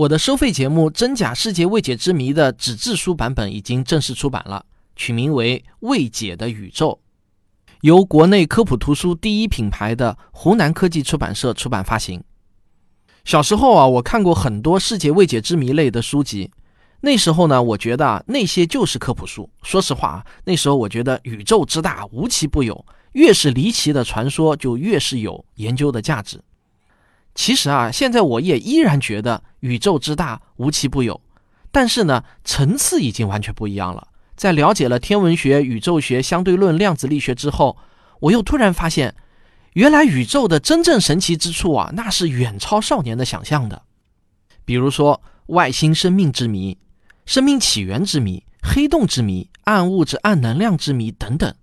我的收费节目《真假世界未解之谜》的纸质书版本已经正式出版了，取名为《未解的宇宙》，由国内科普图书第一品牌的湖南科技出版社出版发行。小时候啊，我看过很多世界未解之谜类的书籍，那时候呢，我觉得啊，那些就是科普书。说实话啊，那时候我觉得宇宙之大，无奇不有，越是离奇的传说，就越是有研究的价值。其实啊，现在我也依然觉得宇宙之大无奇不有，但是呢，层次已经完全不一样了。在了解了天文学、宇宙学、相对论、量子力学之后，我又突然发现，原来宇宙的真正神奇之处啊，那是远超少年的想象的。比如说外星生命之谜、生命起源之谜、黑洞之谜、暗物质、暗能量之谜等等。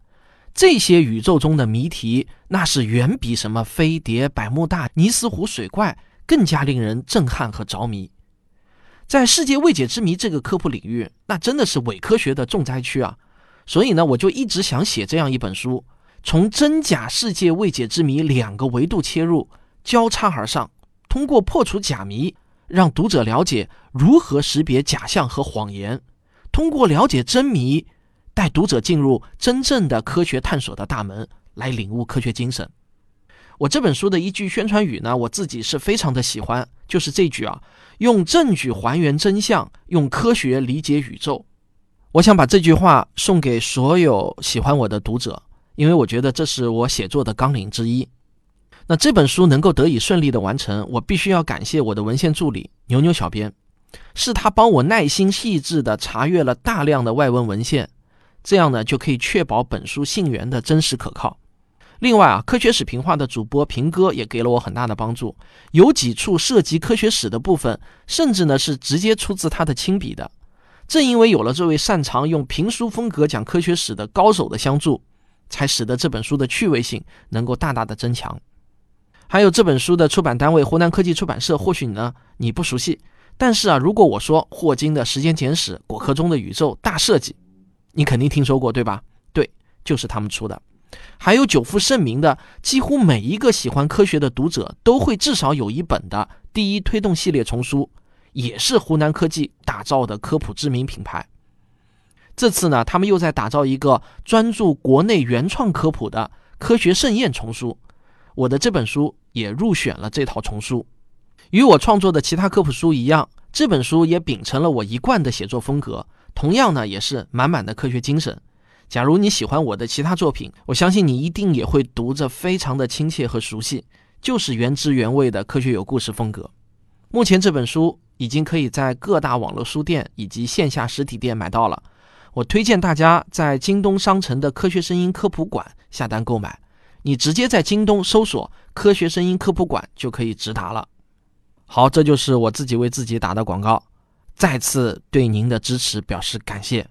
这些宇宙中的谜题，那是远比什么飞碟、百慕大、尼斯湖水怪更加令人震撼和着迷。在世界未解之谜这个科普领域，那真的是伪科学的重灾区啊！所以呢，我就一直想写这样一本书，从真假世界未解之谜两个维度切入，交叉而上，通过破除假谜，让读者了解如何识别假象和谎言，通过了解真谜。带读者进入真正的科学探索的大门，来领悟科学精神。我这本书的一句宣传语呢，我自己是非常的喜欢，就是这句啊：用证据还原真相，用科学理解宇宙。我想把这句话送给所有喜欢我的读者，因为我觉得这是我写作的纲领之一。那这本书能够得以顺利的完成，我必须要感谢我的文献助理牛牛小编，是他帮我耐心细致的查阅了大量的外文文献。这样呢，就可以确保本书信源的真实可靠。另外啊，科学史评话的主播平哥也给了我很大的帮助，有几处涉及科学史的部分，甚至呢是直接出自他的亲笔的。正因为有了这位擅长用评书风格讲科学史的高手的相助，才使得这本书的趣味性能够大大的增强。还有这本书的出版单位湖南科技出版社，或许呢你不熟悉，但是啊，如果我说霍金的《时间简史》《果壳中的宇宙》大设计。你肯定听说过对吧？对，就是他们出的。还有久负盛名的，几乎每一个喜欢科学的读者都会至少有一本的第一推动系列丛书，也是湖南科技打造的科普知名品牌。这次呢，他们又在打造一个专注国内原创科普的科学盛宴丛书。我的这本书也入选了这套丛书。与我创作的其他科普书一样，这本书也秉承了我一贯的写作风格。同样呢，也是满满的科学精神。假如你喜欢我的其他作品，我相信你一定也会读着非常的亲切和熟悉，就是原汁原味的科学有故事风格。目前这本书已经可以在各大网络书店以及线下实体店买到了。我推荐大家在京东商城的科学声音科普馆下单购买。你直接在京东搜索“科学声音科普馆”就可以直达了。好，这就是我自己为自己打的广告。再次对您的支持表示感谢。